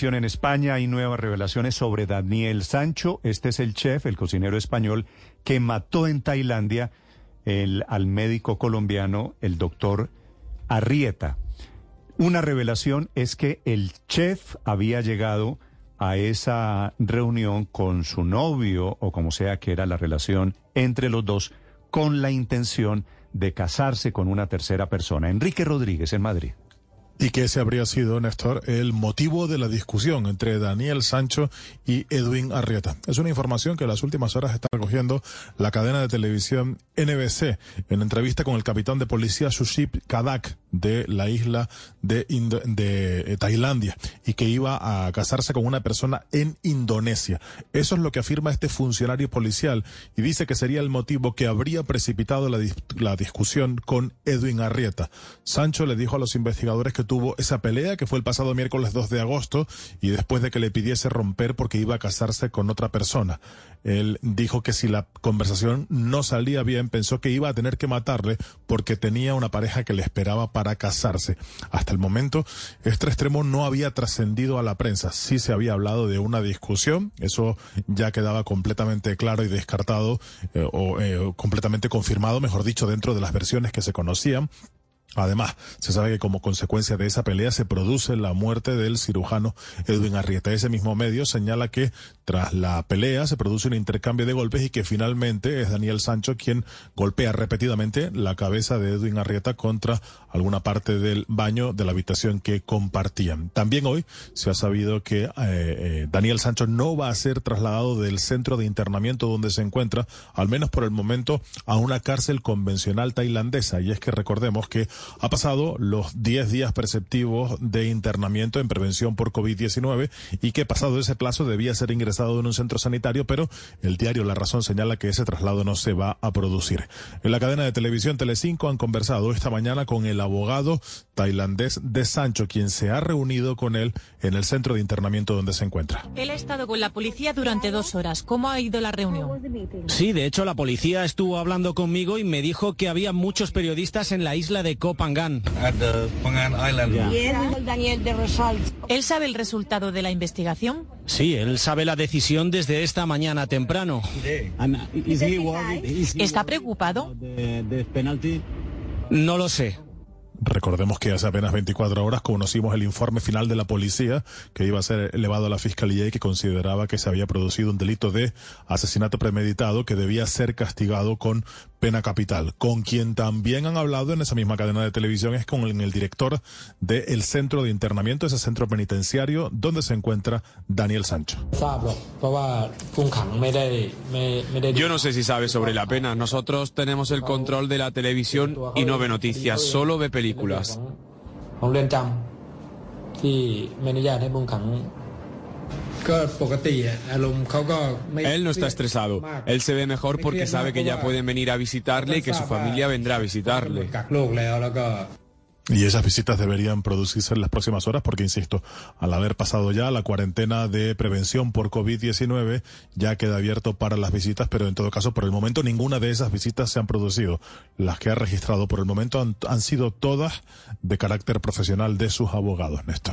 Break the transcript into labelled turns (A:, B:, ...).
A: En España hay nuevas revelaciones sobre Daniel Sancho. Este es el chef, el cocinero español, que mató en Tailandia al médico colombiano, el doctor Arrieta. Una revelación es que el chef había llegado a esa reunión con su novio, o como sea que era la relación entre los dos, con la intención de casarse con una tercera persona. Enrique Rodríguez en Madrid.
B: Y que ese habría sido, Néstor, el motivo de la discusión entre Daniel Sancho y Edwin Arrieta. Es una información que en las últimas horas está recogiendo la cadena de televisión NBC en entrevista con el capitán de policía Suship Kadak de la isla de, de eh, Tailandia y que iba a casarse con una persona en Indonesia. Eso es lo que afirma este funcionario policial y dice que sería el motivo que habría precipitado la, la discusión con Edwin Arrieta. Sancho le dijo a los investigadores que tuvo esa pelea que fue el pasado miércoles 2 de agosto y después de que le pidiese romper porque iba a casarse con otra persona. Él dijo que si la conversación no salía bien, pensó que iba a tener que matarle porque tenía una pareja que le esperaba casarse. Hasta el momento, este extremo no había trascendido a la prensa. Sí se había hablado de una discusión, eso ya quedaba completamente claro y descartado eh, o eh, completamente confirmado, mejor dicho, dentro de las versiones que se conocían. Además, se sabe que como consecuencia de esa pelea se produce la muerte del cirujano Edwin Arrieta. Ese mismo medio señala que tras la pelea se produce un intercambio de golpes y que finalmente es Daniel Sancho quien golpea repetidamente la cabeza de Edwin Arrieta contra alguna parte del baño de la habitación que compartían. También hoy se ha sabido que eh, eh, Daniel Sancho no va a ser trasladado del centro de internamiento donde se encuentra, al menos por el momento, a una cárcel convencional tailandesa. Y es que recordemos que ha pasado los 10 días perceptivos de internamiento en prevención por COVID-19 y que pasado ese plazo debía ser ingresado en un centro sanitario, pero el diario La Razón señala que ese traslado no se va a producir. En la cadena de televisión Telecinco han conversado esta mañana con el abogado tailandés de Sancho, quien se ha reunido con él en el centro de internamiento donde se encuentra.
C: Él ha estado con la policía durante dos horas. ¿Cómo ha ido la reunión?
D: Sí, de hecho la policía estuvo hablando conmigo y me dijo que había muchos periodistas en la isla de Kopangan.
C: ¿Él sabe el resultado de la investigación?
D: Sí, él sabe la decisión desde esta mañana temprano.
C: ¿Está preocupado?
D: No lo sé.
B: Recordemos que hace apenas 24 horas conocimos el informe final de la policía que iba a ser elevado a la fiscalía y que consideraba que se había producido un delito de asesinato premeditado que debía ser castigado con pena capital. Con quien también han hablado en esa misma cadena de televisión es con el, director del centro de internamiento, ese centro penitenciario donde se encuentra Daniel Sancho.
E: Yo no sé si sabe sobre la pena. Nosotros tenemos el control de la televisión y no ve noticias, solo ve películas. Él no está estresado. Él se ve mejor porque sabe que ya pueden venir a visitarle y que su familia vendrá a visitarle.
B: Y esas visitas deberían producirse en las próximas horas porque, insisto, al haber pasado ya la cuarentena de prevención por COVID-19, ya queda abierto para las visitas, pero en todo caso, por el momento, ninguna de esas visitas se han producido. Las que ha registrado por el momento han, han sido todas de carácter profesional de sus abogados, Néstor.